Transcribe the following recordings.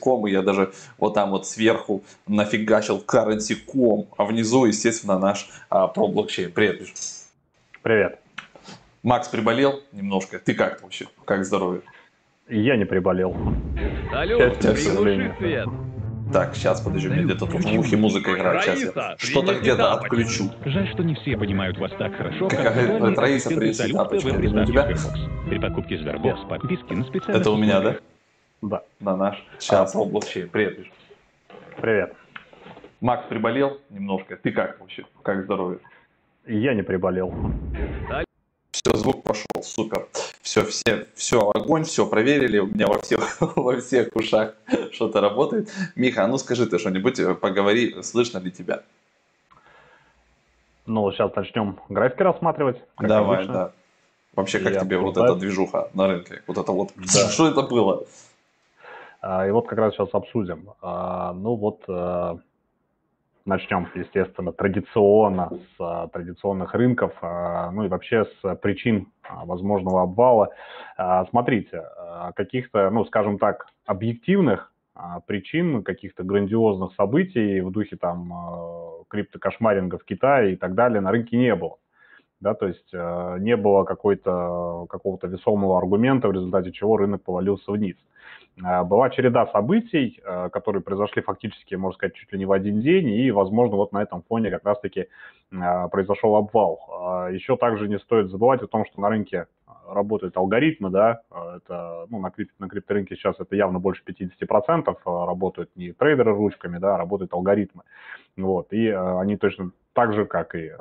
currency.com, и я даже вот там вот сверху нафигачил currency.com, а внизу, естественно, наш а, про блокчейн. Привет, Миш. Привет. Макс приболел немножко. Ты как вообще? Как здоровье? Я не приболел. Салют, приглуши свет. Так, сейчас, подожди, меня где-то тут в ухе музыка играет. Сейчас я что-то где-то отключу. Жаль, что не все понимают вас так хорошо, как ассистенты принесет салюта тапочки. в Это у приставке тебя? Sberbox. При покупке Sberbox подписки на специальных Это у меня, да? Да. На наш. Сейчас, про блокчейн. Привет, Миш. Привет. Макс приболел немножко. Ты как вообще? Как здоровье? Я не приболел. Все, звук пошел, супер. Все, все, все, огонь, все проверили, у меня во всех, во всех ушах что-то работает. Миха, а ну скажи ты что-нибудь, э, поговори, слышно ли тебя? Ну, сейчас начнем графики рассматривать. Давай, обычно. да. Вообще, как Я тебе вот эта движуха на рынке? Вот это вот, Да. что это было? А, И вот как раз сейчас обсудим. А, Ну вот э, начнем, естественно, традиционно с а, традиционных рынков, а, ну и вообще с причин возможного обвала. Смотрите, каких-то, ну скажем так, объективных причин, каких-то грандиозных событий в духе там э, криптокошмаринга в Китае и так далее на рынке не было. Да, то есть э, не было какой-то, какого-то весомого аргумента, в результате чего рынок повалился вниз. Э, Была череда событий, э, которые произошли фактически, можно сказать, чуть ли не в один день, и, возможно, вот на этом фоне как раз-таки э, произошел обвал. Э, Еще также не стоит забывать о том, что на рынке работают алгоритмы, да, это, ну, на, крип- на крипторынке сейчас это явно больше 50% э, работают не трейдеры ручками, да, работают алгоритмы. Вот, и э, они точно так же, как и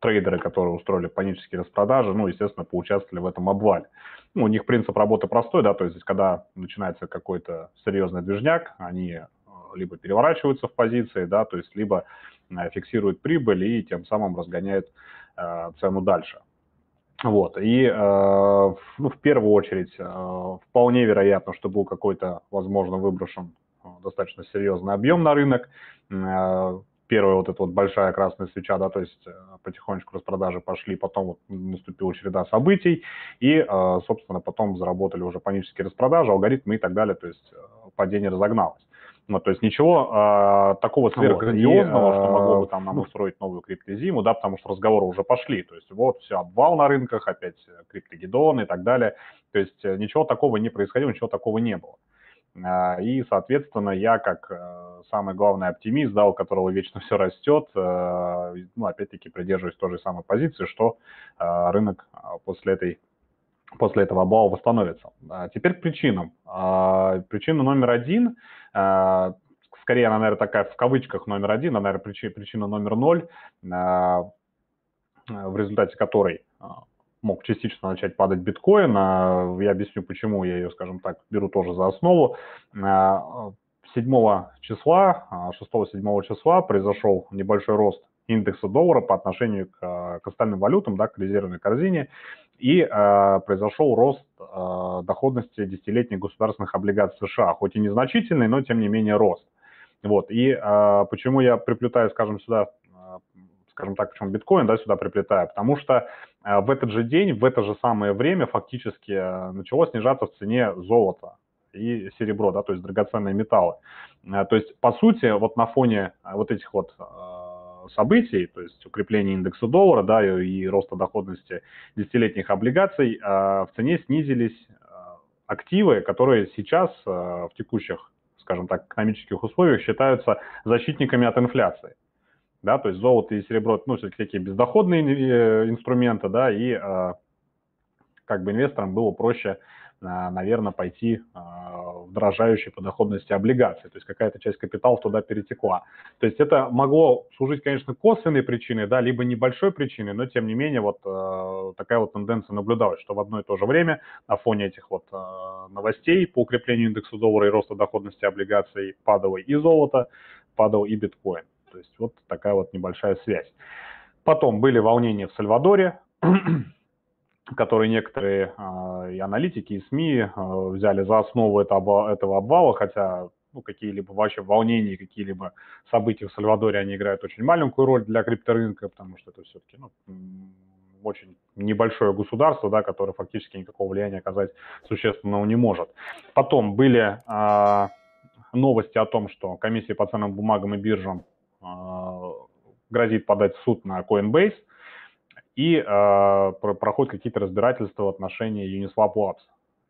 трейдеры, которые устроили панические распродажи, ну, естественно, поучаствовали в этом обвале. Ну, у них принцип работы простой, да, то есть когда начинается какой-то серьезный движняк, они э, либо переворачиваются в позиции, да, то есть либо э, фиксируют прибыль и тем самым разгоняют э, цену дальше. Вот, и, э, ну, в первую очередь, э, вполне вероятно, что был какой-то, возможно, выброшен э, достаточно серьезный объем на рынок. Первая вот эта вот большая красная свеча, да, то есть э, потихонечку распродажи пошли, потом вот наступила череда событий, и, э, собственно, потом заработали уже панические распродажи, алгоритмы и так далее, то есть э, падение разогналось. Ну, то есть ничего э, такого сверхграндиозного, Вот. И, что э, могло бы там нам ну, устроить новую криптозиму, да, потому что разговоры уже пошли. То есть вот все, обвал на рынках, опять э, криптогедон и так далее. То есть э, ничего такого не происходило, ничего такого не было. А, И, соответственно, я как э, самый главный оптимист, да, у которого вечно все растет, э, ну, опять-таки придерживаюсь той же самой позиции, что э, рынок а, после этой после этого обвала восстановится. А Теперь к причинам. А, Причина номер один, а, скорее она, наверное, такая в кавычках номер один, а, наверное, причина, номер ноль, а, в результате которой а, мог частично начать падать биткоин. А, Я объясню, почему я ее, скажем так, беру тоже за основу. А, 7 числа, а, 6-7 числа произошел небольшой рост индекса доллара по отношению к, а, к остальным валютам, да, к резервной корзине, и э, произошел рост э, доходности десятилетних государственных облигаций США, хоть и незначительный, но тем не менее рост. Вот, и э, почему я приплетаю, скажем, сюда, скажем так, почему биткоин, да, сюда приплетаю, потому что э, в этот же день, в это же самое время фактически э, начало снижаться в цене золото и серебро, да, то есть драгоценные металлы. Э, То есть, по сути, вот на фоне вот этих вот событий, то есть укрепления индекса доллара, да, и, роста доходности десятилетних облигаций, в цене снизились активы, которые сейчас в текущих, скажем так, экономических условиях считаются защитниками от инфляции. Да, то есть золото и серебро, ну, все-таки такие бездоходные э, инструменты, да, и э, как бы инвесторам было проще наверное, пойти в дорожающие по доходности облигации. То есть какая-то часть капитала туда перетекла. То есть это могло служить, конечно, косвенной причиной, да, либо небольшой причиной, но тем не менее вот э, такая вот тенденция наблюдалась, что в одно и то же время на фоне этих вот э, новостей по укреплению индекса доллара и роста доходности облигаций падало и золото, падал и биткоин. То есть вот такая вот небольшая связь. Потом были волнения в Сальвадоре, которые некоторые э, и аналитики, и СМИ э, взяли за основу этого, этого обвала, хотя ну, какие-либо вообще волнения, какие-либо события в Сальвадоре, они играют очень маленькую роль для крипторынка, потому что это все-таки ну, очень небольшое государство, да, которое фактически никакого влияния оказать существенного не может. Потом были э, новости о том, что комиссия по ценным бумагам и биржам грозит подать в суд на Coinbase, и э, проходят какие-то разбирательства в отношении Uniswap Labs.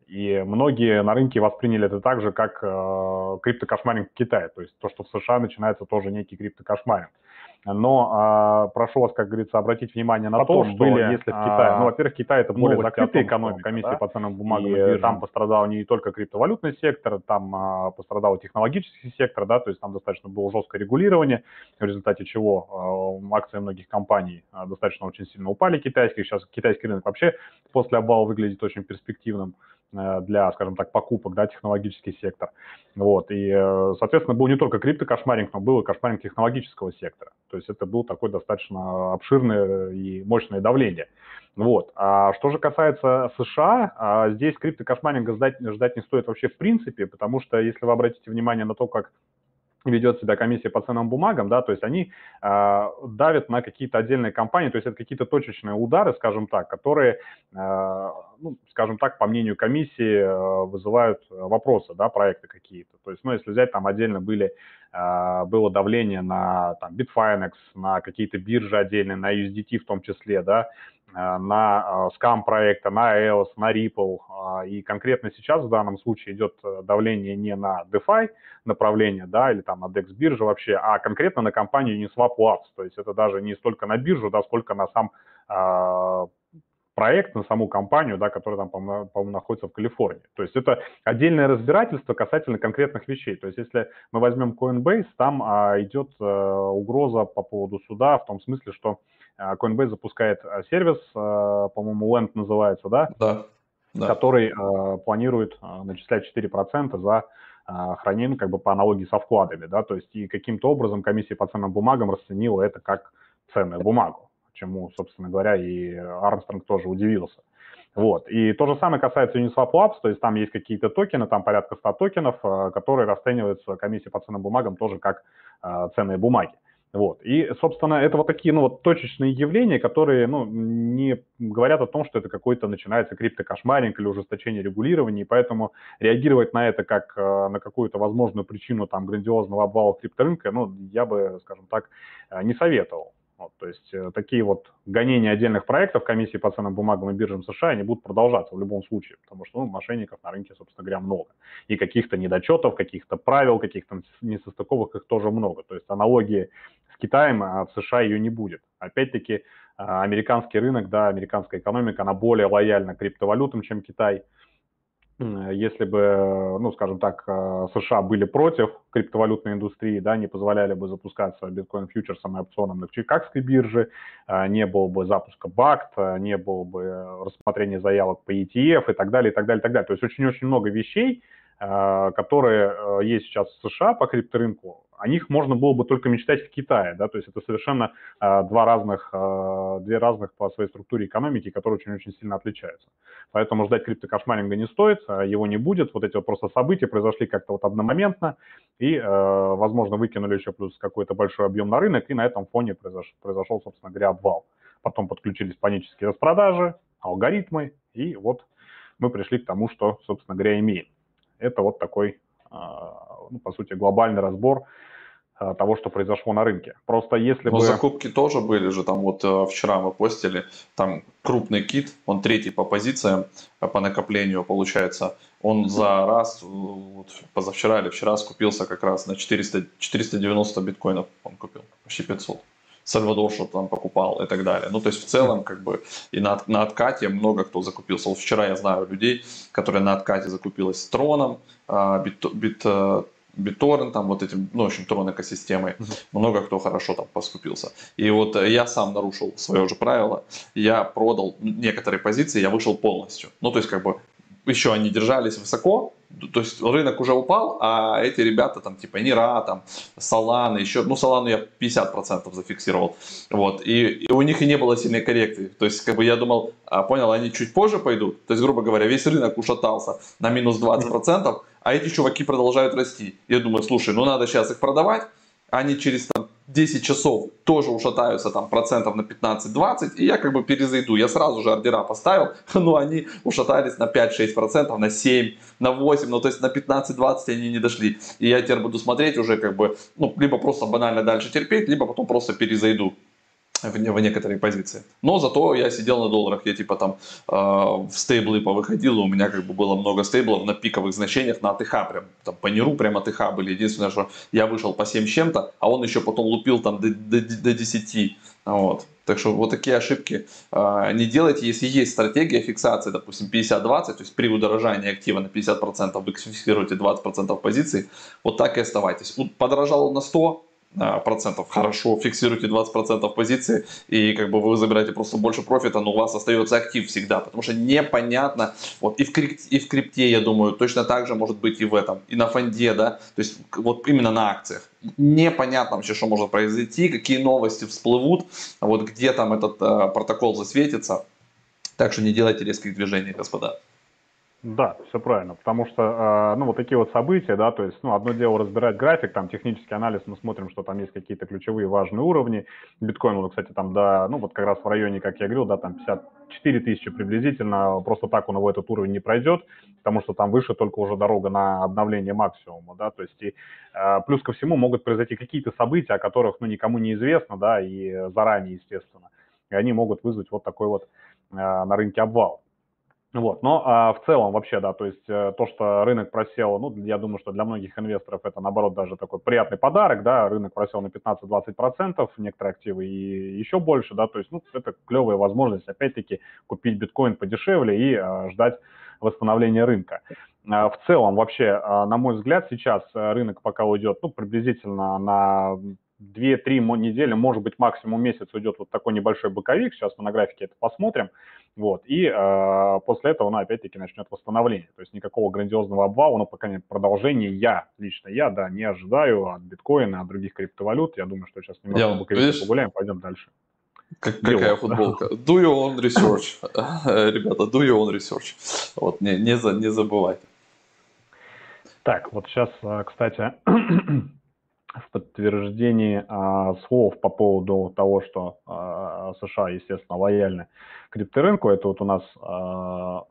И многие на рынке восприняли это так же, как э, криптокошмаринг в Китае. То есть то, что в США начинается тоже некий криптокошмаринг. Но э, прошу вас, как говорится, обратить внимание на Потом то, что были, если в Китае, ну, во-первых, Китай это более закрытая экономика, комиссия да? по ценным бумагам и, и там пострадал не только криптовалютный сектор, там э, пострадал технологический сектор, да, то есть там достаточно было жесткое регулирование, в результате чего э, акции многих компаний э, достаточно очень сильно упали китайских. Сейчас китайский рынок вообще после обвала выглядит очень перспективным. Э, для, скажем так, покупок, да, технологический сектор. Вот, и, э, соответственно, был не только криптокошмаринг, но был и кошмаринг технологического сектора. То есть это был такой достаточно обширное и мощное давление. Вот. А что же касается США, а здесь криптокошмаринга ждать, ждать не стоит вообще в принципе, потому что если вы обратите внимание на то, как ведет себя комиссия по ценным бумагам, да, то есть они э, давят на какие-то отдельные компании, то есть это какие-то точечные удары, скажем так, которые, э, ну, скажем так, по мнению комиссии э, вызывают вопросы, да, проекты какие-то. То есть, ну, если взять, там отдельно были, э, было давление на там, Bitfinex, на какие-то биржи отдельные, на USDT в том числе, да, на скам э, проекта, на EOS, на Ripple. А, и конкретно сейчас в данном случае идет э, давление не на DeFi направление, да, или там на DEX биржи вообще, а конкретно на компанию Uniswap Labs. То есть это даже не столько на биржу, да, сколько на сам проект, на саму компанию, да, которая там, по-моему, находится в Калифорнии. То есть это отдельное разбирательство касательно конкретных вещей. То есть если мы возьмем Coinbase, там а, идет а, угроза по поводу суда в том смысле, что Coinbase запускает а, сервис, а, по-моему, Lend называется, да? Да. да. Который планирует начислять 4% за хранение как бы по аналогии со вкладами, да, то есть и каким-то образом комиссия по ценным бумагам расценила это как ценную бумагу, чему, собственно говоря, и Армстронг тоже удивился. Вот. И то же самое касается Uniswap Labs, то есть там есть какие-то токены, там порядка 100 токенов, которые расцениваются комиссией по ценным бумагам тоже как ценные бумаги. Вот. И, собственно, это вот такие, ну, вот точечные явления, которые, ну, не говорят о том, что это какой-то начинается криптокошмаринг или ужесточение регулирования, и поэтому реагировать на это как э, на какую-то возможную причину там грандиозного обвала крипторынка, ну, я бы, скажем так, э, не советовал. Вот, то есть э, такие вот гонения отдельных проектов комиссии по ценным бумагам и биржам США, они будут продолжаться в любом случае, потому что ну, мошенников на рынке, собственно говоря, много. И каких-то недочетов, каких-то правил, каких-то несостыковок их тоже много. То есть аналогии Китаем а в США ее не будет. Опять-таки, а, американский рынок, да, американская экономика, она более лояльна криптовалютам, чем Китай – если бы, ну, скажем так, э, США были против криптовалютной индустрии, да, не позволяли бы запускаться биткоин-фьючерсом и опционом на Чикагской бирже, э, не было бы запуска БАКТ, э, не было бы рассмотрения заявок по ETF и так далее, и так далее, и так далее. То есть очень-очень много вещей, которые есть сейчас в США по крипторынку, о них можно было бы только мечтать в Китае, да, то есть это совершенно э, два разных, э, две разных по своей структуре экономики, которые очень-очень сильно отличаются. Поэтому ждать криптокошмаринга не стоит, его не будет, вот эти вот просто события произошли как-то вот одномоментно, и, э, возможно, выкинули еще плюс какой-то большой объем на рынок, и на этом фоне произошел, произошел собственно говоря, обвал. Потом подключились панические распродажи, алгоритмы, и вот мы пришли к тому, что, собственно говоря, имеем. Это вот такой, ну, по сути, глобальный разбор того, что произошло на рынке. Просто если Но бы... закупки тоже были же, там вот э, вчера мы постили, там крупный кит, он третий по позициям, э, по накоплению получается, он за раз, вот позавчера или вчера скупился как раз на 400, 490 биткоинов он купил, почти 500. Сальвадор что там покупал и так далее. Ну, то есть в целом, как бы, и на, на откате много кто закупился. Вот вчера я знаю людей, которые на откате закупились с Троном, бит, бит, BitTorrent, там вот этим, ну, в общем, Tron экосистемой, uh-huh. много кто хорошо там поскупился. И вот э, я сам нарушил свое же правило, я продал некоторые позиции, я вышел полностью. Ну, то есть, как бы, еще они держались высоко, то есть рынок уже упал, а эти ребята там типа Нира, там Solana, еще, ну Solana я 50% зафиксировал, вот, и, и у них и не было сильной коррекции, то есть как бы я думал, а, понял, они чуть позже пойдут, то есть грубо говоря, весь рынок ушатался на минус 20%, а эти чуваки продолжают расти. Я думаю, слушай, ну надо сейчас их продавать, они через там, 10 часов тоже ушатаются там процентов на 15-20, и я как бы перезайду. Я сразу же ордера поставил, но они ушатались на 5-6 процентов, на 7, на 8, ну то есть на 15-20 они не дошли. И я теперь буду смотреть уже как бы, ну, либо просто банально дальше терпеть, либо потом просто перезайду в, в некоторые позиции. Но зато я сидел на долларах, я типа там э, в стейблы повыходил, у меня как бы было много стейблов на пиковых значениях на АТХ прям, там по неру прям АТХ были. Единственное, что я вышел по 7 с чем-то, а он еще потом лупил там до, до, до 10. Вот. Так что вот такие ошибки э, не делайте, если есть стратегия фиксации, допустим, 50-20, то есть при удорожании актива на 50% вы фиксируете 20% позиций, вот так и оставайтесь. Подорожал он на 100, процентов хорошо, фиксируйте 20 процентов позиции и как бы вы забираете просто больше профита, но у вас остается актив всегда, потому что непонятно, вот и в, крипте, и в крипте, я думаю, точно так же может быть и в этом, и на фонде, да, то есть вот именно на акциях. Непонятно вообще, что может произойти, какие новости всплывут, вот где там этот э, протокол засветится, так что не делайте резких движений, господа. Да, все правильно, потому что, э, ну, вот такие вот события, да, то есть, ну, одно дело разбирать график, там, технический анализ, мы смотрим, что там есть какие-то ключевые важные уровни, биткоин, вот, кстати, там, да, ну, вот как раз в районе, как я говорил, да, там 54 тысячи приблизительно, просто так он его этот уровень не пройдет, потому что там выше только уже дорога на обновление максимума, да, то есть, и э, плюс ко всему могут произойти какие-то события, о которых, ну, никому не известно, да, и заранее, естественно, и они могут вызвать вот такой вот э, на рынке обвал. Вот, но а, в целом вообще, да, то есть э, то, что рынок просел, ну, я думаю, что для многих инвесторов это, наоборот, даже такой приятный подарок, да, рынок просел на 15-20%, некоторые активы и еще больше, да, то есть, ну, это клевая возможность, опять-таки, купить биткоин подешевле и а, ждать восстановления рынка. А, в целом, вообще, а, на мой взгляд, сейчас э, рынок пока уйдет, ну, приблизительно на 2-3 недели, может быть, максимум месяц уйдет вот такой небольшой боковик, сейчас мы на графике это посмотрим, вот, и э, после этого, ну, опять-таки, начнет восстановление, то есть никакого грандиозного обвала, но пока нет продолжения, я, лично я, да, не ожидаю от биткоина, от других криптовалют, я думаю, что сейчас немного я, боковик погуляем, пойдем дальше. Как, какая футболка. Да. Do your own research. Ребята, do your own research. Вот, не, не, за, не забывайте. Так, вот сейчас, э, кстати, в подтверждении а, слов по поводу того, что а, США, естественно, лояльны крипторынку. Это вот у нас а,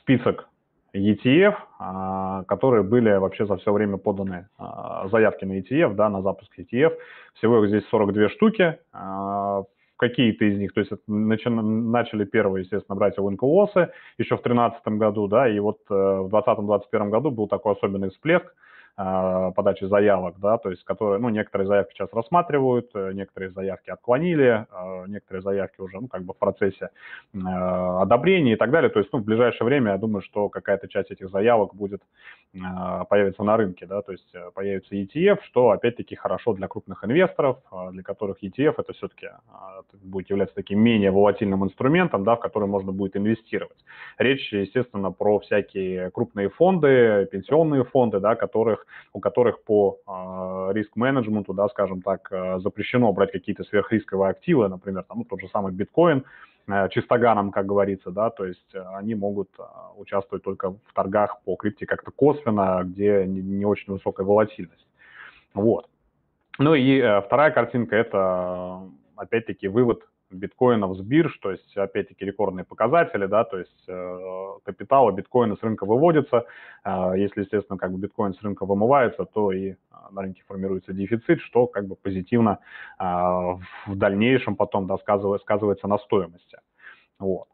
список ETF, а, которые были вообще за все время поданы а, заявки на ETF, да, на запуск ETF. Всего их здесь 42 штуки. А, какие-то из них, то есть начали, первые, естественно, братья Уинклосы еще в 2013 году, да, и вот э, в 2020-2021 году был такой особенный всплеск, подачи заявок, да, то есть которые, ну, некоторые заявки сейчас рассматривают, э, некоторые заявки отклонили, а, некоторые заявки уже, ну, как бы в процессе а, одобрения и так далее. То есть, ну, в ближайшее время, я думаю, что какая-то часть этих заявок будет появиться на рынке, да, то есть э, появится ETF, что, опять-таки, хорошо для крупных инвесторов, для которых ETF это все-таки будет являться таким менее волатильным инструментом, да, в который можно будет инвестировать. Речь, естественно, про всякие крупные фонды, пенсионные фонды, да, которых у которых по э, риск-менеджменту, да, скажем так, э, запрещено брать какие-то сверхрисковые активы, например, там, ну, тот же самый биткоин, э, чистоганом, как говорится, да, то есть они могут участвовать только в торгах по крипте как-то косвенно, где не очень высокая волатильность. Вот. Ну и вторая картинка – это, опять-таки, вывод биткоинов с бирж, то есть, опять-таки, рекордные показатели, да, то есть э, капитала биткоина с рынка выводится, э, если, естественно, как бы биткоин с рынка вымывается, то и э, на рынке формируется дефицит, что как бы позитивно э, в дальнейшем потом, да, сказывается, сказывается на стоимости. Вот.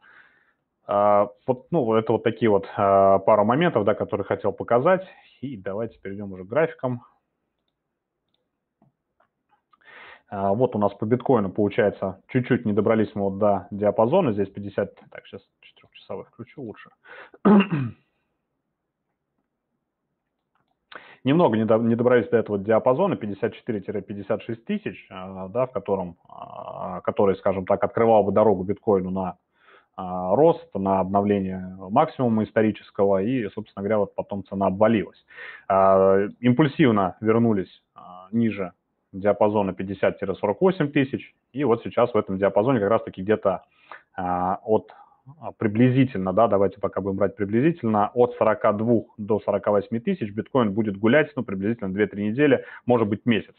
Uh, вот, ну, это вот такие вот uh, пару моментов, да, которые хотел показать. И давайте перейдем уже к графикам. А, вот у нас по биткоину получается, чуть-чуть не добрались мы вот до диапазона, здесь 50, так, сейчас 4-часовой включу лучше. Немного не добрались до этого диапазона 54-56 тысяч, а, да, в котором, а, который, скажем так, открывал бы дорогу биткоину на рост, на обновление максимума исторического, и, собственно говоря, вот потом цена обвалилась. Импульсивно вернулись ниже диапазона 50-48 тысяч. И вот сейчас в этом диапазоне как раз-таки где-то а, от а, приблизительно, да, давайте пока будем брать приблизительно, от 42 до 48 тысяч биткоин будет гулять, ну, приблизительно 2-3 недели, может быть, месяц.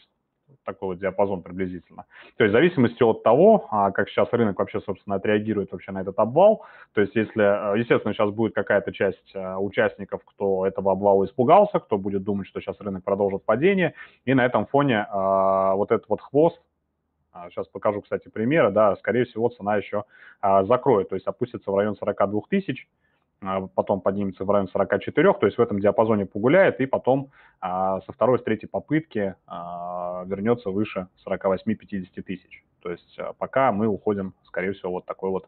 Такой вот диапазон приблизительно. То есть в зависимости от того, а, как сейчас рынок вообще, собственно, отреагирует вообще на этот обвал, то есть если, естественно, сейчас будет какая-то часть участников, кто этого обвала испугался, кто будет думать, что сейчас рынок продолжит падение, и на этом фоне вот этот вот хвост, Сейчас покажу, кстати, примеры. Да, скорее всего, цена еще закроет, то есть опустится в район 42 тысяч. А, потом поднимется в район 44, то есть в этом диапазоне погуляет, и потом а, со второй, с третьей попытки а, вернется выше 48-50 тысяч. То есть пока мы уходим, скорее всего, вот такой вот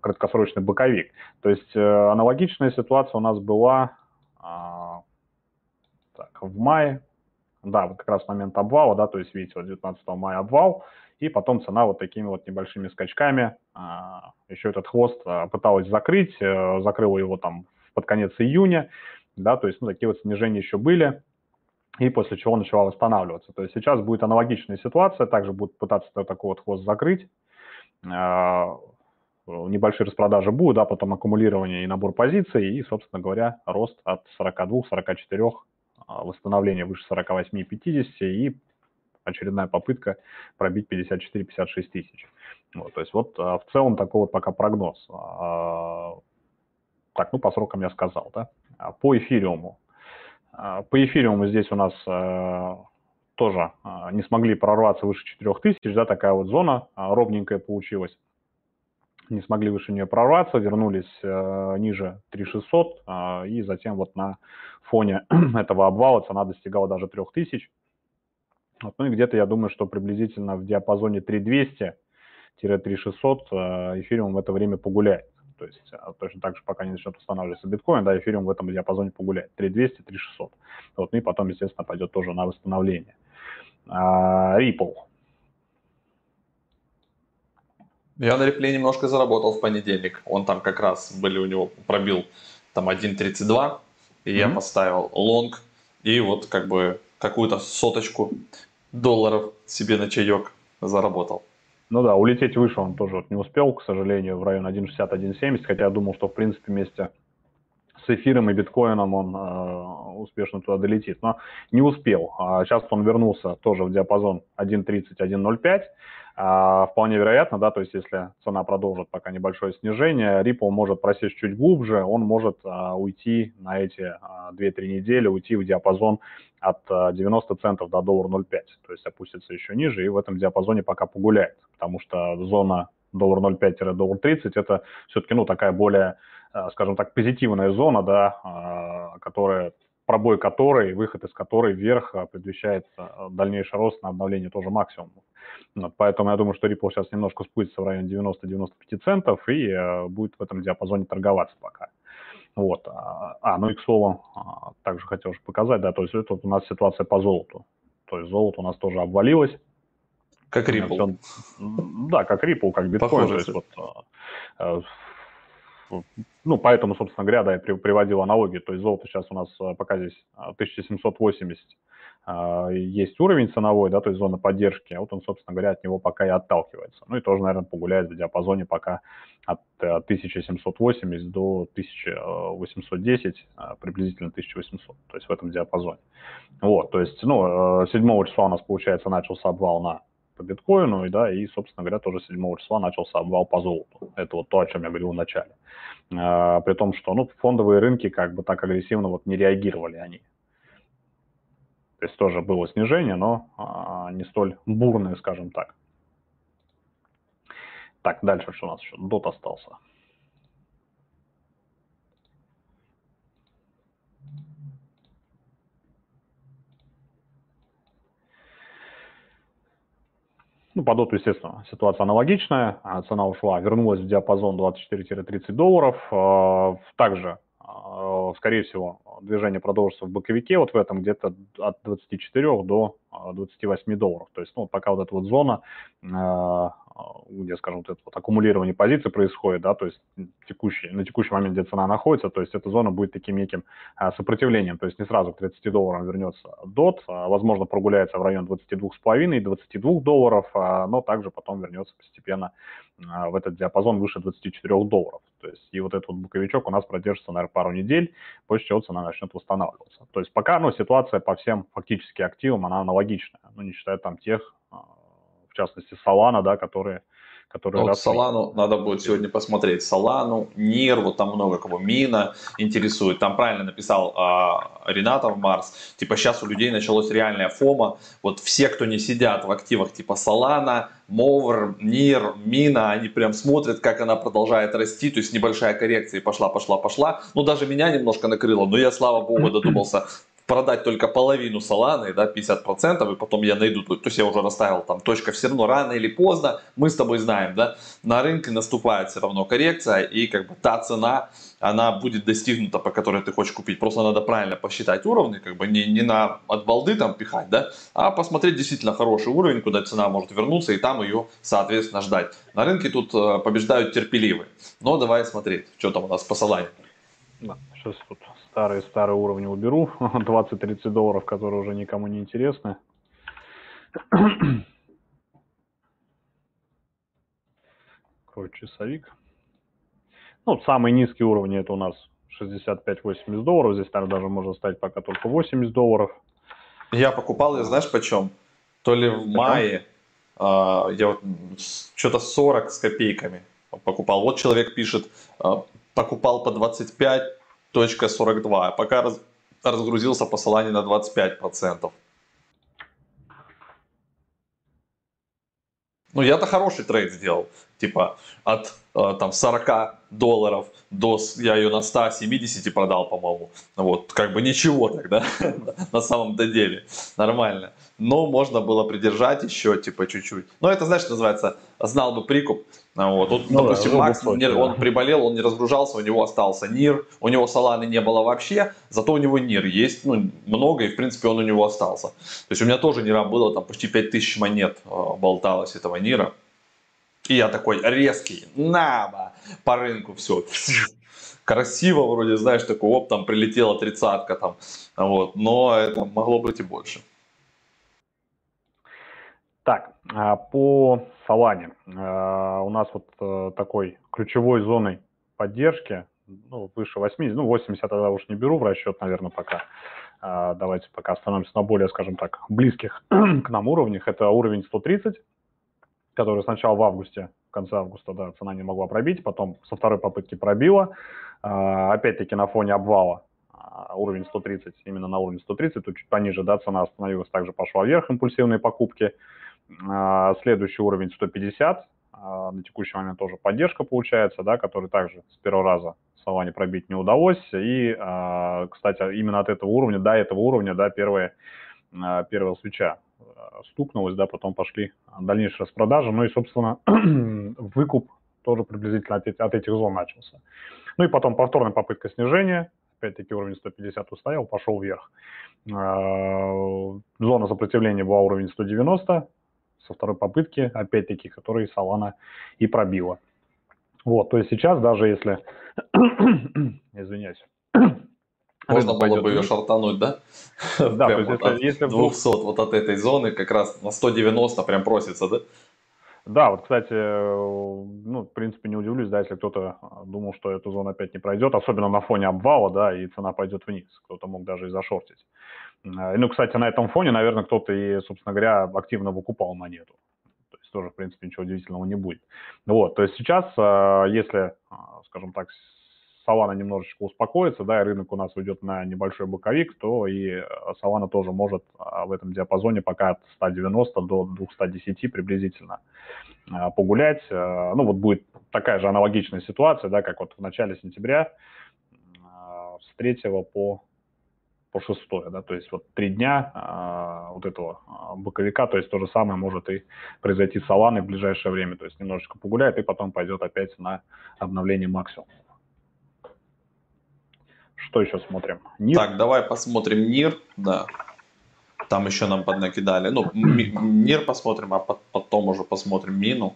краткосрочный боковик. То есть а, аналогичная ситуация у нас была так, в мае, да, вот как раз момент обвала, да, то есть видите, вот 19 мая обвал, и потом цена вот такими вот небольшими скачками, а, еще этот хвост а, пыталась закрыть, э, закрыла его там под конец июня, да, то есть, ну, такие вот снижения еще были, и после чего начала восстанавливаться. То есть сейчас будет аналогичная ситуация, также будут пытаться такой вот хвост закрыть, а, небольшие распродажи будут, да, потом аккумулирование и набор позиций, и, собственно говоря, рост от 42-44, восстановление выше 48-50 и очередная попытка пробить 54-56 тысяч. Вот, то есть вот а, в целом такой вот пока прогноз. А, так, ну по срокам я сказал, да. А по эфириуму. По эфириуму здесь у нас тоже не смогли прорваться выше 4000, да, такая вот зона ровненькая получилась. Не смогли выше нее прорваться, вернулись ниже 3600, и затем вот на фоне этого обвала цена достигала даже 3000. Вот, ну и где-то я думаю, что приблизительно в диапазоне 3200-3600 э, эфириум в это время погуляет. То есть э, точно так же, пока не начнет устанавливаться биткоин, да, эфириум в этом диапазоне погуляет. 3200-3600. Вот, ну и потом, естественно, пойдет тоже на восстановление. А, Ripple. Я на репле немножко заработал в понедельник. Он там как раз были у него, пробил там 1.32, и mm-hmm. я поставил лонг, и вот как бы какую-то соточку долларов себе на чаек заработал. Ну да, улететь выше он тоже вот не успел, к сожалению, в район 1.60-1.70, хотя я думал, что в принципе вместе с эфиром и биткоином он э, успешно туда долетит, но не успел. А сейчас он вернулся тоже в диапазон 1.30-1.05, а, вполне вероятно, да, то есть если цена продолжит пока небольшое снижение, Ripple может просесть чуть глубже, он может а, уйти на эти а, 2-3 недели, уйти в диапазон от а, 90 центов до доллара 0,5, то есть опустится еще ниже и в этом диапазоне пока погуляет, потому что зона доллар 0,5-доллар 30 это все-таки, ну, такая более, а, скажем так, позитивная зона, да, а, которая пробой которой, выход из которой вверх предвещает дальнейший рост на обновление тоже максимум. Вот, поэтому я думаю, что Ripple сейчас немножко спустится в районе 90-95 центов и э, будет в этом диапазоне торговаться пока. Вот. А, а ну и к слову, а, также хотел же показать, да, то есть это вот у нас ситуация по золоту. То есть золото у нас тоже обвалилось. Как Ripple. Да, как Ripple, как биткоин. То есть, вот, а, э, ну, поэтому, собственно говоря, да, я приводил аналогию. То есть золото сейчас у нас э, пока здесь 1780 а, есть уровень ценовой, да, то есть зона поддержки, а вот он, собственно говоря, от него пока и отталкивается. Ну и тоже, наверное, погуляет в диапазоне пока от 1780 э, до 1810, а, приблизительно 1800, то есть в этом диапазоне. Вот, то есть, ну, 7 э, числа у нас, получается, начался обвал на по биткоину, и, да, и, собственно говоря, тоже 7 числа начался обвал по золоту. Это вот то, о чем я говорил в начале. При том, что, ну, фондовые рынки как бы так агрессивно вот не реагировали они. То есть тоже было снижение, но а, не столь бурное, скажем так. Так, дальше что у нас еще? Дот остался. Ну, по доту, естественно, ситуация аналогичная. А цена ушла, вернулась в диапазон 24-30 долларов. А, также скорее всего, движение продолжится в боковике, вот в этом где-то от 24 до 28 а, долларов. То есть, ну, пока вот эта вот зона, а, где, скажем, вот это вот аккумулирование позиций происходит, да, то есть текущий, на текущий момент, где цена находится, то есть эта зона будет таким неким сопротивлением, то есть не сразу к 30 долларам вернется DOT, возможно, прогуляется в район 22,5-22 долларов, но также потом вернется постепенно в этот диапазон выше 24 долларов. То есть и вот этот вот боковичок у нас продержится, наверное, пару недель, после чего цена начнет восстанавливаться. То есть пока, ну, ситуация по всем фактически активам, она аналогичная, ну, не считая там тех, а, в частности, Solana, да, которые которые... Вот Солану надо будет сегодня посмотреть. Солану, Нир, вот там много кого, Мина интересует. Там правильно написал э, Ренатов Марс. Типа сейчас у людей началось реальная фома. Вот все, кто не сидят в активах типа Солана, Мовр, Нир, Мина, они прям смотрят, как она продолжает расти. То есть небольшая коррекция и пошла, пошла, пошла. Ну даже меня немножко накрыло, но я, слава богу, додумался продать только половину Соланы, да, 50%, и потом я найду, то есть я уже расставил там точка, все равно рано или поздно, мы с тобой знаем, да, на рынке наступает все равно коррекция, и как бы та цена, она будет достигнута, по которой ты хочешь купить. Просто надо правильно посчитать уровни, как бы не, не на от балды там пихать, да, а посмотреть действительно хороший уровень, куда цена может вернуться, и там ее, соответственно, ждать. На рынке тут э, побеждают терпеливые. Но давай смотреть, что там у нас по Солане. Да, сейчас тут старые-старые уровни уберу, 20-30 долларов, которые уже никому не интересны. Какой часовик. Ну, самые низкие уровни это у нас 65-80 долларов. Здесь, наверное, даже можно ставить пока только 80 долларов. Я покупал, я знаешь почем? То ли в мае, а, я вот что-то 40 с копейками покупал. Вот человек пишет, а, покупал по 25, точка 42. Пока раз, разгрузился по Solana на 25%. Ну, я-то хороший трейд сделал. Типа от э, там 40 долларов до, я ее на 170 продал, по-моему. Вот, как бы ничего тогда, на самом-то деле. Нормально. Но можно было придержать еще, типа, чуть-чуть. Но это, знаешь, называется, знал бы прикуп. Вот. Тут, ну, допустим, да, Макс, он, он приболел, он не разгружался, у него остался Нир, у него Соланы не было вообще, зато у него Нир есть, ну, много, и, в принципе, он у него остался. То есть у меня тоже Нира было, там почти 5000 монет э, болталось этого Нира. И я такой резкий, наба, по рынку все. Красиво вроде, знаешь, такой, оп, там прилетела тридцатка там. Вот, но это могло быть и больше. Так, а, по Солане. А, у нас вот э, такой ключевой зоной поддержки, ну, выше 80, ну, 80 тогда уж не беру в расчет, наверное, пока. А, давайте пока остановимся на более, скажем так, близких к нам уровнях. Это уровень 130, который сначала в августе, в конце августа, да, цена не могла пробить, потом со второй попытки пробила. Опять-таки на фоне обвала уровень 130, именно на уровне 130, тут чуть пониже, да, цена остановилась, также пошла вверх, импульсивные покупки. А, следующий уровень 150, а, на текущий момент тоже поддержка получается, да, который также с первого раза Солане пробить не удалось. И, а, кстати, именно от этого уровня, до этого уровня, да, первые, первого свеча стукнулось, да, потом пошли дальнейшие распродажи. Ну и, собственно, выкуп тоже приблизительно от, от этих зон начался. Ну и потом повторная попытка снижения, опять-таки уровень 150 устоял, пошел вверх. Зона сопротивления была уровень 190, со второй попытки, опять-таки, которые Солана и пробила. Вот, то есть сейчас даже если, извиняюсь, можно было бы ее шартануть, да? Да, то есть если, если 200 вот от этой зоны как раз на 190 прям просится, да? Да, вот, кстати, ну, в принципе, не удивлюсь, да, если кто-то думал, что эту зону опять не пройдет, особенно на фоне обвала, да, и цена пойдет вниз. Кто-то мог даже и зашортить. Э, ну, кстати, на этом фоне, наверное, кто-то и, собственно говоря, активно выкупал монету. То есть тоже, в принципе, ничего удивительного не будет. Вот, то есть сейчас, э, если, э, скажем так, Солана немножечко успокоится, да, и рынок у нас уйдет на небольшой боковик, то и Солана тоже может в этом диапазоне пока от 190 до 210 приблизительно погулять. Ну, вот будет такая же аналогичная ситуация, да, как вот в начале сентября с 3 по по шестое, да, то есть вот три дня а, вот этого а, боковика, то есть то же самое может и произойти с Соланой в ближайшее время, то есть немножечко погуляет и потом пойдет опять на обновление максимум. Что еще смотрим? НИР. Так, давай посмотрим НИР, да. Там еще нам поднакидали. Ну, НИР посмотрим, а потом уже посмотрим Мину.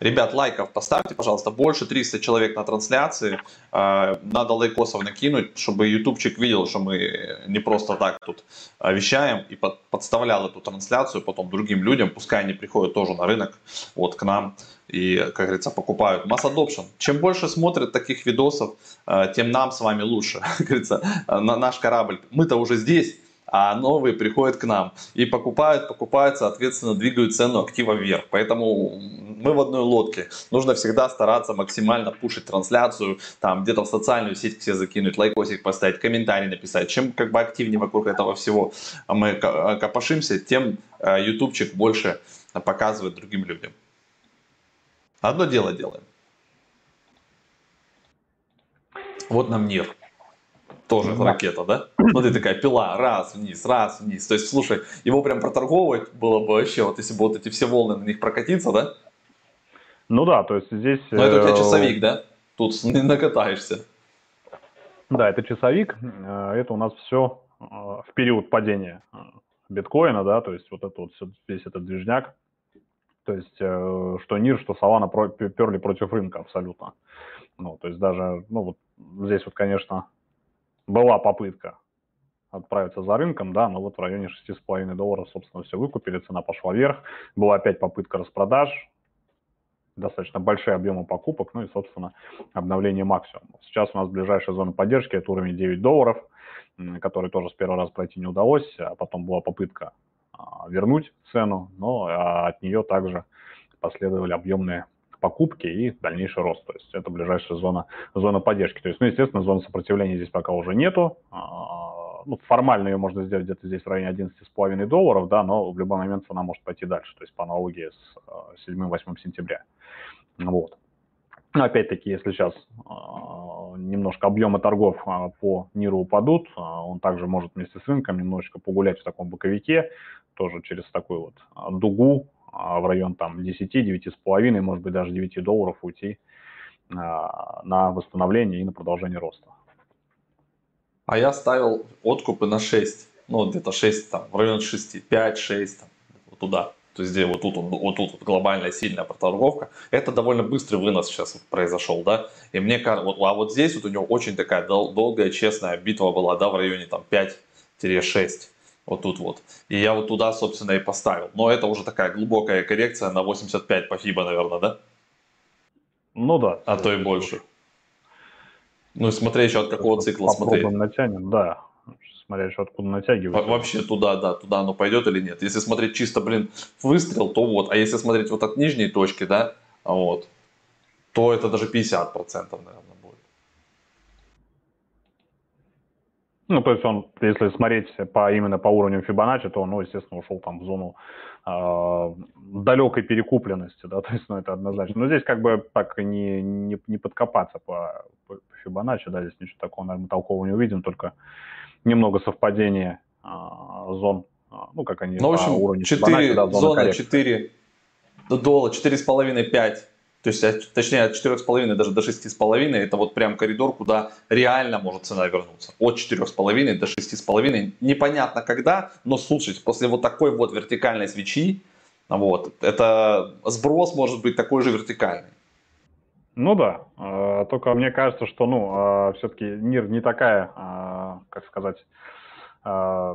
Ребят, лайков поставьте, пожалуйста, больше 300 человек на трансляции. Э, надо лайкосов накинуть, чтобы ютубчик видел, что мы не просто так тут э, вещаем и подставлял эту трансляцию потом другим людям, пускай они приходят тоже на рынок, вот к нам и, как говорится, покупают. Mass adoption. Чем больше смотрят таких видосов, э, тем нам с вами лучше. Как говорится, на наш корабль. Мы-то уже здесь, а новые приходят к нам и покупают, покупают, соответственно, двигают цену актива вверх. Поэтому мы в одной лодке. Нужно всегда стараться максимально пушить трансляцию, там где-то в социальную сеть все закинуть, лайкосик поставить, комментарий написать. Чем как бы активнее вокруг этого всего мы копошимся, тем э, ютубчик больше показывает другим людям. Одно дело делаем. Вот нам НИР тоже да. ракета, да? Смотри, такая пила, раз вниз, раз вниз. То есть, слушай, его прям проторговывать было бы вообще, вот если бы вот эти все волны на них прокатиться, да? Ну да, то есть здесь... Но это у тебя э, часовик, да? Тут не накатаешься. Да, это часовик. Э, это у нас все э, в период падения биткоина, да, то есть вот это вот весь этот движняк. То есть что НИР, что Solana перли против рынка абсолютно. Ну, то есть даже, ну вот здесь вот, конечно, была попытка отправиться за рынком, да, но вот в районе 6,5 долларов, собственно, все выкупили, цена пошла вверх. Была опять попытка распродаж, достаточно большие объемы покупок, ну и, собственно, обновление максимума. Сейчас у нас ближайшая зона поддержки – это уровень 9 долларов, который тоже с первого раза пройти не удалось, а потом была попытка а, вернуть цену, но а, от нее также последовали объемные покупки и дальнейший рост. То есть это ближайшая зона, зона поддержки. То есть, ну, естественно, зона сопротивления здесь пока уже нету. А, ну, формально ее можно сделать где-то здесь в районе 11,5 долларов, да, но в любой момент она может пойти дальше, то есть по аналогии с 7-8 а, сентября. Вот. Но опять-таки, если сейчас э, немножко объемы торгов по НИРу упадут, он также может вместе с рынком немножечко погулять в таком боковике, тоже через такую вот дугу, а, в район там 10, 9,5, может быть даже 9 долларов уйти а, на восстановление и на продолжение роста. А я ставил откупы на 6, ну где-то 6, там, в район 6, 5, 6, там, вот туда. То есть где вот тут, вот тут вот глобальная сильная проторговка. Это довольно быстрый вынос сейчас произошел, да. И мне кажется, вот, а вот здесь вот у него очень такая дол- долгая, честная битва была, да, в районе там 5-6 вот тут вот. И я вот туда, собственно, и поставил. Но это уже такая глубокая коррекция на 85 по FIBA, наверное, да? Ну да. А то и больше. Ну, смотря еще от какого цикла смотреть. натянем, да. Смотря еще откуда натягивать. Вообще туда, да, туда оно пойдет или нет. Если смотреть чисто, блин, выстрел, то вот. А если смотреть вот от нижней точки, да, вот, то это даже 50%, наверное. Ну, то есть он, если смотреть по, именно по уровню Фибоначчи, то он, ну, естественно, ушел там в зону э, далекой перекупленности, да, то есть, ну, это однозначно. Но здесь как бы так не, не, не подкопаться по, по, по Фибоначчи, да, здесь ничего такого, наверное, толкового не увидим, только немного совпадения э, зон, э, ну, как они ну, в общем, по уровню 4, Фибоначчи, да, зона, зона 4 доллара, 4,5-5 то есть, точнее, от 4,5 даже до 6,5 это вот прям коридор, куда реально может цена вернуться. От 4,5 до 6,5. Непонятно когда, но слушайте, после вот такой вот вертикальной свечи, вот, это сброс может быть такой же вертикальный. Ну да, а, только мне кажется, что ну, а, все-таки НИР не такая, а, как сказать, а,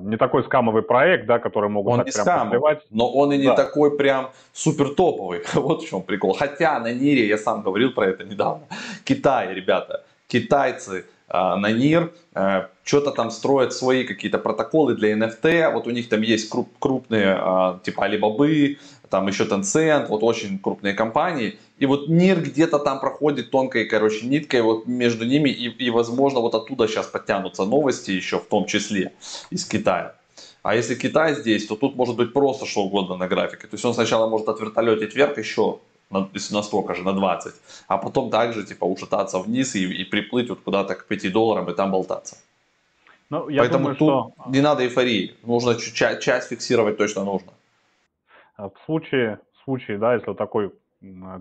не такой скамовый проект, да, который могут он так не прям скамовый, посливать. Но он и не да. такой прям супер топовый. вот в чем прикол. Хотя на Нире, я сам говорил про это недавно, Китай, ребята, китайцы на НИР э, что-то там строят свои какие-то протоколы для NFT. Вот у них там есть круп, крупные э, типа Alibaba, там еще Tencent, вот очень крупные компании. И вот мир где-то там проходит тонкой, короче, ниткой вот между ними. И, и возможно, вот оттуда сейчас подтянутся новости еще в том числе из Китая. А если Китай здесь, то тут может быть просто что угодно на графике. То есть он сначала может отвертолетить вверх еще на, на столько же, на 20, а потом также типа ушататься вниз и, и приплыть вот куда-то к 5 долларам и там болтаться. Ну, я Поэтому думаю, тут что... не надо эйфории. Нужно часть, часть фиксировать точно нужно. А в случае, в случае, да, если такой,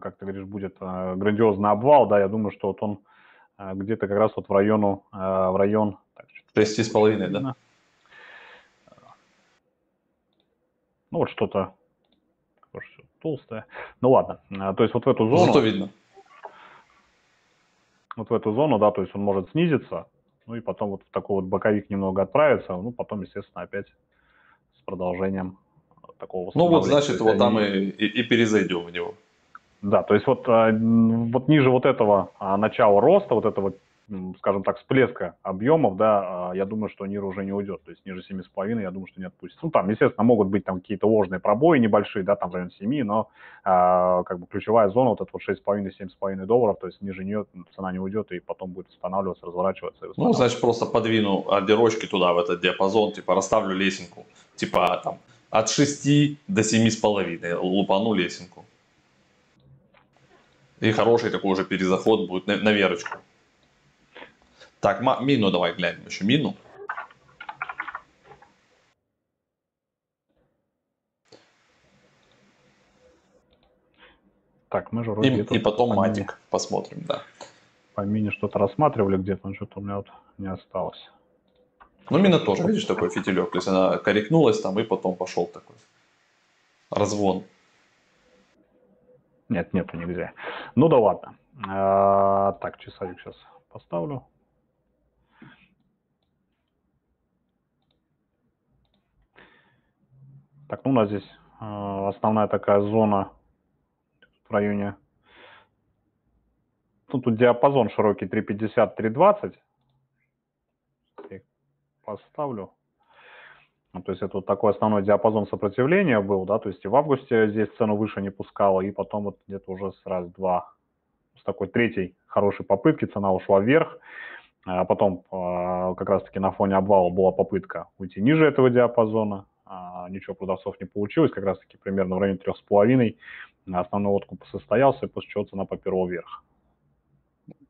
как ты говоришь, будет грандиозный обвал, да, я думаю, что вот он где-то как раз вот в району, в район... Шесть с половиной, да? Ну вот что-то толстая. Ну ладно, а, то есть вот в эту зону... Зато видно. Вот в эту зону, да, то есть он может снизиться, ну и потом вот в такой вот боковик немного отправиться, ну потом, естественно, опять с продолжением такого Ну вот, значит, вот там и, и, и перезайдем в него. Да, то есть вот, а, вот ниже вот этого а, начала роста, вот этого скажем так, всплеска объемов, да, а, я думаю, что НИР уже не уйдет. То есть ниже 7,5, я думаю, что не отпустит. Ну, там, естественно, могут быть там какие-то ложные пробои небольшие, да, там в районе 7, но а, как бы ключевая зона вот эта вот 6,5-7,5 долларов, то есть ниже нее цена не уйдет и потом будет восстанавливаться, разворачиваться. Ну, значит, просто подвину ордерочки туда, в этот диапазон, типа расставлю лесенку, типа там от 6 до 7,5 лупану лесенку. И хороший такой уже перезаход будет на, на верочку. Так, мину давай глянем еще. Мину. Так, мы же вроде... И, и потом по матик мини... посмотрим, да. По мини что-то рассматривали где-то, но что-то у меня вот не осталось. Ну, мина тоже, видишь, такой фитилек. То есть она корректнулась там и потом пошел такой развон. Нет, нету нигде. Ну да ладно. А, так, часовик сейчас поставлю. Так, ну у нас здесь э, основная такая зона в районе... Ну, тут диапазон широкий 350-320. Поставлю. Ну, то есть это вот такой основной диапазон сопротивления был, да, то есть и в августе здесь цену выше не пускала, и потом вот где-то уже с раз-два, с такой третьей хорошей попытки цена ушла вверх, а потом а, как раз-таки на фоне обвала была попытка уйти ниже этого диапазона, а, ничего продавцов не получилось, как раз таки примерно в районе трех с половиной основной откуп состоялся, после чего цена поперла вверх.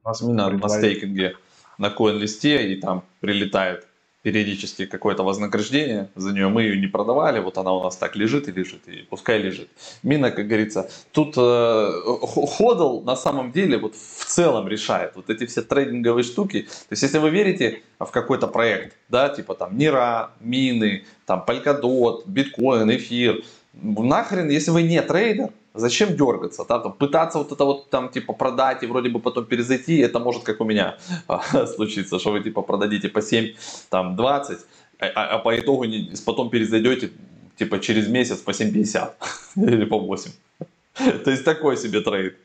У нас именно на стейкинге на коин-листе и там прилетает периодически какое-то вознаграждение за нее. Мы ее не продавали, вот она у нас так лежит и лежит, и пускай лежит. Мина, как говорится, тут э, ходл на самом деле вот в целом решает вот эти все трейдинговые штуки. То есть, если вы верите в какой-то проект, да, типа там Нира, Мины, там Polkadot, биткоин, эфир, нахрен, если вы не трейдер, Зачем дергаться? Да? Там, пытаться вот это вот там типа продать и вроде бы потом перезайти, это может как у меня случиться, что вы типа продадите по 7, там 20, а, а, а по итогу не, потом перезайдете типа через месяц по 7,50 или по 8. То есть такой себе трейд.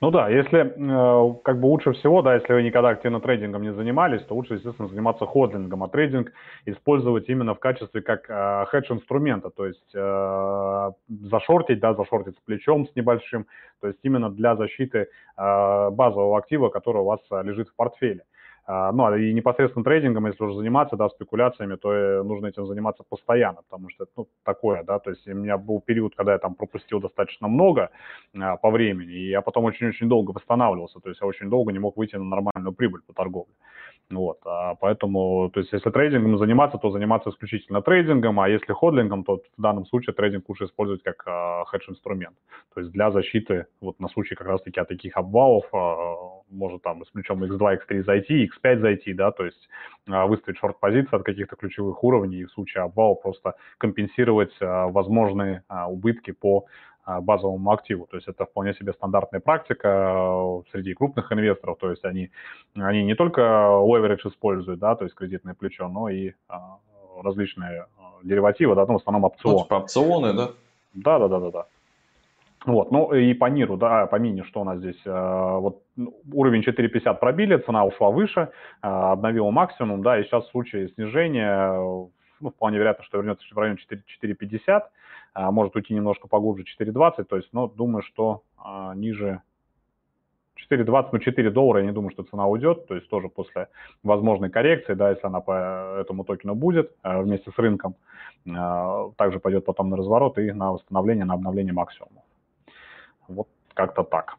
Ну да, если э, как бы лучше всего, да, если вы никогда активно трейдингом не занимались, то лучше, естественно, заниматься ходлингом, а трейдинг использовать именно в качестве как э, хедж-инструмента, то есть э, зашортить, да, зашортить с плечом с небольшим, то есть именно для защиты э, базового актива, который у вас э, лежит в портфеле. А, ну, а и непосредственно трейдингом, если уже заниматься, да, спекуляциями, то э, нужно этим заниматься постоянно, потому что ну, такое, да, то есть у меня был период, когда я там пропустил достаточно много а, по времени, и я потом очень-очень долго восстанавливался, то есть я очень долго не мог выйти на нормальную прибыль по торговле. Вот, а поэтому, то есть, если трейдингом заниматься, то заниматься исключительно трейдингом, а если ходлингом, то в данном случае трейдинг лучше использовать как а, хедж-инструмент. То есть для защиты, вот на случай как раз-таки от таких обвалов, а, может там с плечом x2, x3 зайти, x5 зайти, да, то есть а, выставить шорт-позиции от каких-то ключевых уровней и в случае обвала просто компенсировать а, возможные а, убытки по базовому активу. То есть это вполне себе стандартная практика э, среди крупных инвесторов. То есть они, они не только leverage используют, да, то есть кредитное плечо, но и а, различные э, деривативы, да, ну, в основном опционы. Ну, типа опционы, да? Да, да, да, да, да. Вот, ну и по миру, да, по мини, что у нас здесь, э, вот ну, уровень 4.50 пробили, цена ушла выше, обновила максимум, да, и сейчас в случае снижения, ну, вполне вероятно, что вернется в районе 4.50, а, может уйти немножко поглубже 4.20, то есть, но думаю, что а, ниже 4.20, ну 4 доллара, я не думаю, что цена уйдет, то есть тоже после возможной коррекции, да, если она по этому токену будет а, вместе с рынком, также пойдет потом на разворот и на восстановление, на обновление максимума. Вот как-то так.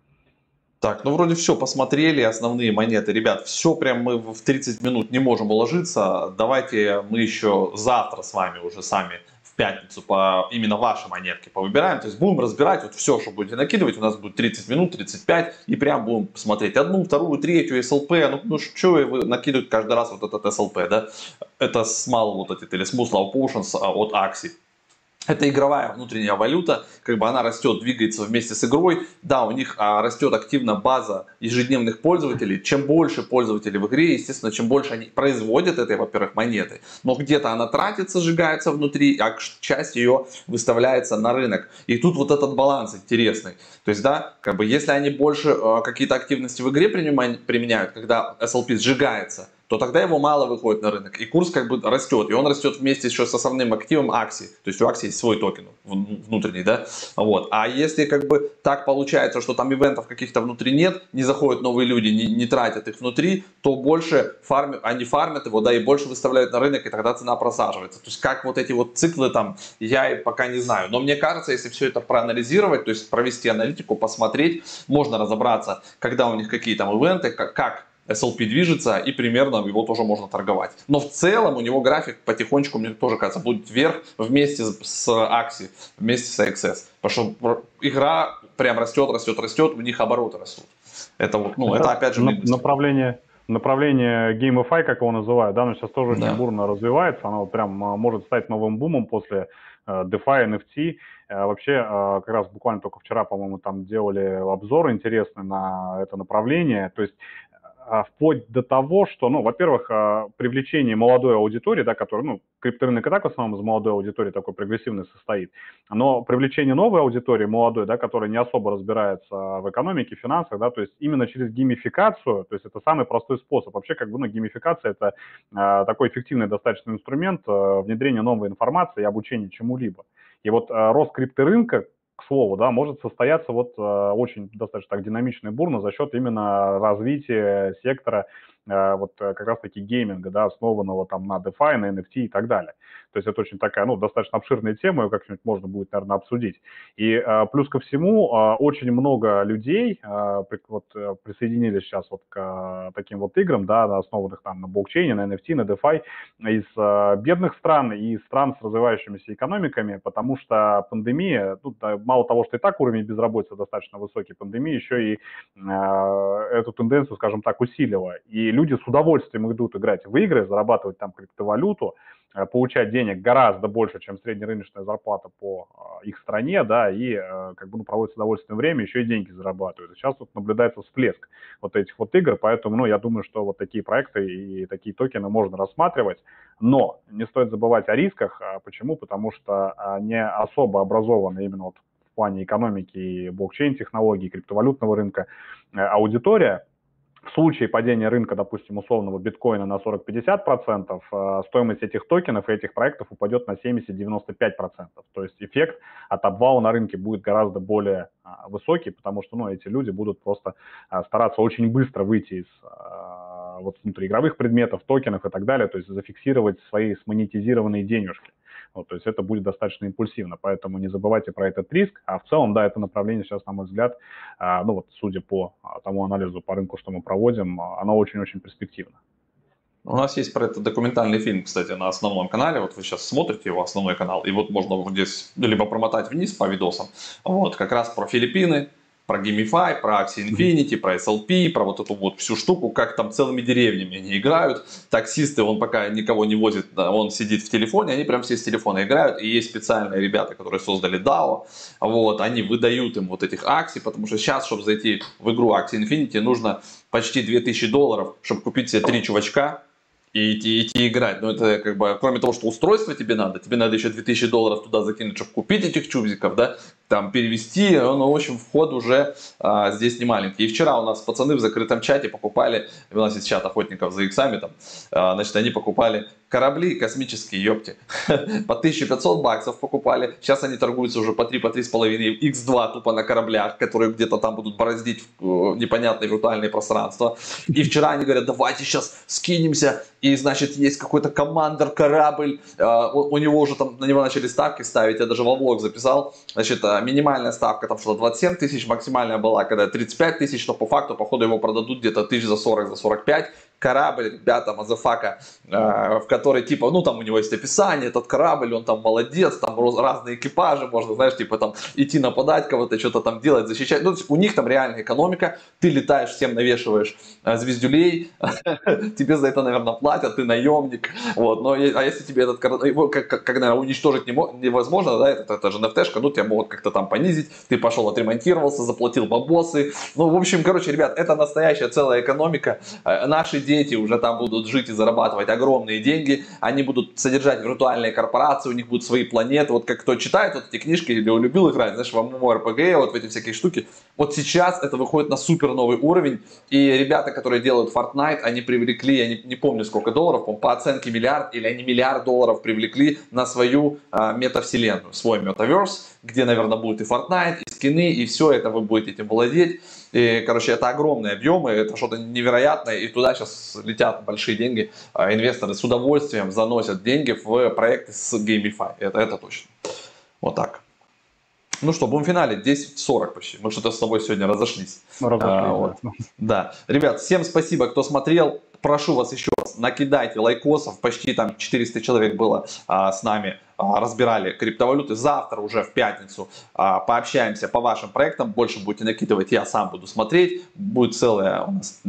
Так, ну вроде все, посмотрели основные монеты. Ребят, все прям мы в 30 минут не можем уложиться. Давайте мы еще завтра с вами уже сами пятницу по именно вашей монетке повыбираем. То есть будем разбирать вот все, что будете накидывать. У нас будет 30 минут, 35. И прям будем смотреть одну, вторую, третью SLP. Ну, ну что вы накидывать каждый раз вот этот SLP, да? Это small вот эти или smooth low potions а, от Axie. Это игровая внутренняя валюта, как бы она растет, двигается вместе с игрой. Да, у них а, растет активно база ежедневных пользователей. Чем больше пользователей в игре, естественно, чем больше они производят этой, во-первых, монеты. Но где-то она тратится, сжигается внутри, а часть ее выставляется на рынок. И тут вот этот баланс интересный. То есть, да, как бы если они больше э, какие-то активности в игре применяют, когда SLP сжигается, то тогда его мало выходит на рынок. И курс как бы растет. И он растет вместе еще с основным активом Акси. То есть у Акси есть свой токен внутренний, да? Вот. А если как бы так получается, что там ивентов каких-то внутри нет, не заходят новые люди, не, не тратят их внутри, то больше фарми, они фармят его, да, и больше выставляют на рынок, и тогда цена просаживается. То есть как вот эти вот циклы там, я пока не знаю. Но мне кажется, если все это проанализировать, то есть провести аналитику, посмотреть, можно разобраться, когда у них какие там ивенты, как, как SLP движется, и примерно его тоже можно торговать. Но в целом у него график потихонечку, мне тоже кажется, будет вверх вместе с Axie, вместе с AXS. Потому что игра прям растет, растет, растет, у них обороты растут. Это вот, ну, это, это опять же... Направление, направление GameFi, как его называют, да, оно сейчас тоже да. очень бурно развивается, оно прям а, может стать новым бумом после uh, DeFi, NFT. Uh, вообще, uh, как раз буквально только вчера, по-моему, там делали обзор интересный на это направление. То есть вплоть до того, что, ну, во-первых, а, привлечение молодой аудитории, да, которая, ну, крипторынок и так в основном из молодой аудитории такой прогрессивный состоит, но привлечение новой аудитории, молодой, да, которая не особо разбирается в экономике, финансах, да, то есть именно через геймификацию, то есть это самый простой способ. Вообще, как бы, ну, геймификация это такой эффективный достаточно инструмент внедрения новой информации и обучения чему-либо. И вот э, рост крипторынка, к слову, да, может состояться вот э, очень достаточно так динамично и бурно за счет именно развития сектора вот э, как раз-таки гейминга, да, основанного там на DeFi, на NFT и так далее. То есть это очень такая, ну, достаточно обширная тема, ее как-нибудь можно будет, наверное, обсудить. И э, плюс ко всему, очень много людей вот присоединились сейчас вот к таким вот играм, да, основанных там на блокчейне, на NFT, на DeFi, из бедных стран и стран с развивающимися экономиками, потому что пандемия, ну, мало того, что и так уровень безработицы достаточно высокий, пандемия еще и эту тенденцию, скажем так, усилила. И люди с удовольствием идут играть в игры, зарабатывать там криптовалюту, э, получать денег гораздо больше, чем среднерыночная зарплата по э, их стране, да, и э, как бы ну, проводят с удовольствием время, еще и деньги зарабатывают. Сейчас вот наблюдается всплеск вот этих вот игр, поэтому, ну, я думаю, что вот такие проекты и такие токены можно рассматривать, но не стоит забывать о рисках. А почему? Потому что не особо образованы именно вот в плане экономики и блокчейн-технологий, криптовалютного рынка аудитория, в случае падения рынка, допустим, условного биткоина на 40-50%, э, стоимость этих токенов и этих проектов упадет на 70-95%. То есть эффект от обвала на рынке будет гораздо более а, высокий, потому что ну, эти люди будут просто а, стараться очень быстро выйти из а, вот, внутриигровых предметов, токенов и так далее, то есть зафиксировать свои смонетизированные денежки. Вот, то есть это будет достаточно импульсивно, поэтому не забывайте про этот риск. А в целом, да, это направление сейчас, на мой взгляд, а, ну вот судя по а, тому анализу по рынку, что мы проводим, оно очень-очень перспективно. У нас есть про это документальный фильм, кстати, на основном канале. Вот вы сейчас смотрите его основной канал, и вот можно вот здесь либо промотать вниз по видосам. Вот, как раз про Филиппины, про Gamify, про Axie Infinity, про SLP, про вот эту вот всю штуку, как там целыми деревнями они играют. Таксисты, он пока никого не возит, он сидит в телефоне, они прям все с телефона играют. И есть специальные ребята, которые создали DAO, вот, они выдают им вот этих акций, потому что сейчас, чтобы зайти в игру Axie Infinity, нужно почти 2000 долларов, чтобы купить себе три чувачка, и идти, идти играть. Но это как бы, кроме того, что устройство тебе надо, тебе надо еще 2000 долларов туда закинуть, чтобы купить этих чубзиков, да, там перевести, ну, в общем, вход уже а, здесь не маленький. И вчера у нас пацаны в закрытом чате покупали, у нас есть чат охотников за иксами, там, а, значит, они покупали корабли космические, ёпти, по 1500 баксов покупали, сейчас они торгуются уже по 3, по 3,5, x2 тупо на кораблях, которые где-то там будут бороздить э, непонятные виртуальные пространства. И вчера они говорят, давайте сейчас скинемся, и, значит, есть какой-то командор корабль, а, у него уже там, на него начали ставки ставить, я даже во влог записал, значит, минимальная ставка там что-то 27 тысяч, максимальная была когда 35 тысяч, но по факту, походу, его продадут где-то тысяч за 40, за 45, корабль, ребята, motherfucker, э, в который типа, ну там у него есть описание, этот корабль, он там молодец, там разные экипажи, можно, знаешь, типа там идти нападать кого-то, что-то там делать, защищать. Ну, у них там реальная экономика, ты летаешь, всем навешиваешь э, звездюлей, тебе за это, наверное, платят, ты наемник, вот, но а если тебе этот корабль, как, как, наверное, уничтожить невозможно, да, это, это же NFT-шка, ну, тебя могут как-то там понизить, ты пошел отремонтировался, заплатил бабосы, ну, в общем, короче, ребят, это настоящая целая экономика, э, наши дети уже там будут жить и зарабатывать огромные деньги, они будут содержать виртуальные корпорации, у них будут свои планеты, вот как кто читает вот эти книжки или любил играть, знаешь, в MMORPG, вот в эти всякие штуки, вот сейчас это выходит на супер новый уровень, и ребята, которые делают Fortnite, они привлекли, я не, не помню сколько долларов, по оценке миллиард, или они миллиард долларов привлекли на свою а, метавселенную, свой метаверс, где, наверное, будет и Fortnite, и скины, и все это вы будете этим владеть. И, короче, это огромные объемы, это что-то невероятное, и туда сейчас летят большие деньги. А, инвесторы с удовольствием заносят деньги в проекты с GameFi. Это, это точно. Вот так. Ну что, будем в финале 10-40 почти. Мы что-то с тобой сегодня разошлись. разошлись а, вот. да. Ребят, всем спасибо, кто смотрел. Прошу вас еще раз, накидайте лайкосов. Почти там 400 человек было а, с нами разбирали криптовалюты. Завтра уже в пятницу а, пообщаемся по вашим проектам. Больше будете накидывать, я сам буду смотреть. Будет целая у нас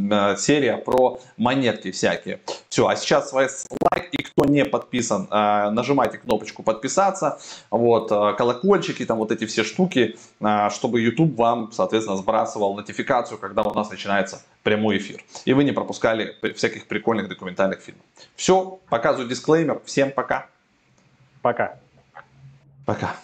серия про монетки всякие. Все, а сейчас лайк. И кто не подписан, э, нажимайте кнопочку подписаться. Вот, колокольчики, там вот эти все штуки, чтобы YouTube вам, соответственно, сбрасывал нотификацию, когда у нас начинается прямой эфир. И вы не пропускали всяких прикольных документальных фильмов. Все, показываю дисклеймер. Всем пока. Пока. Пока.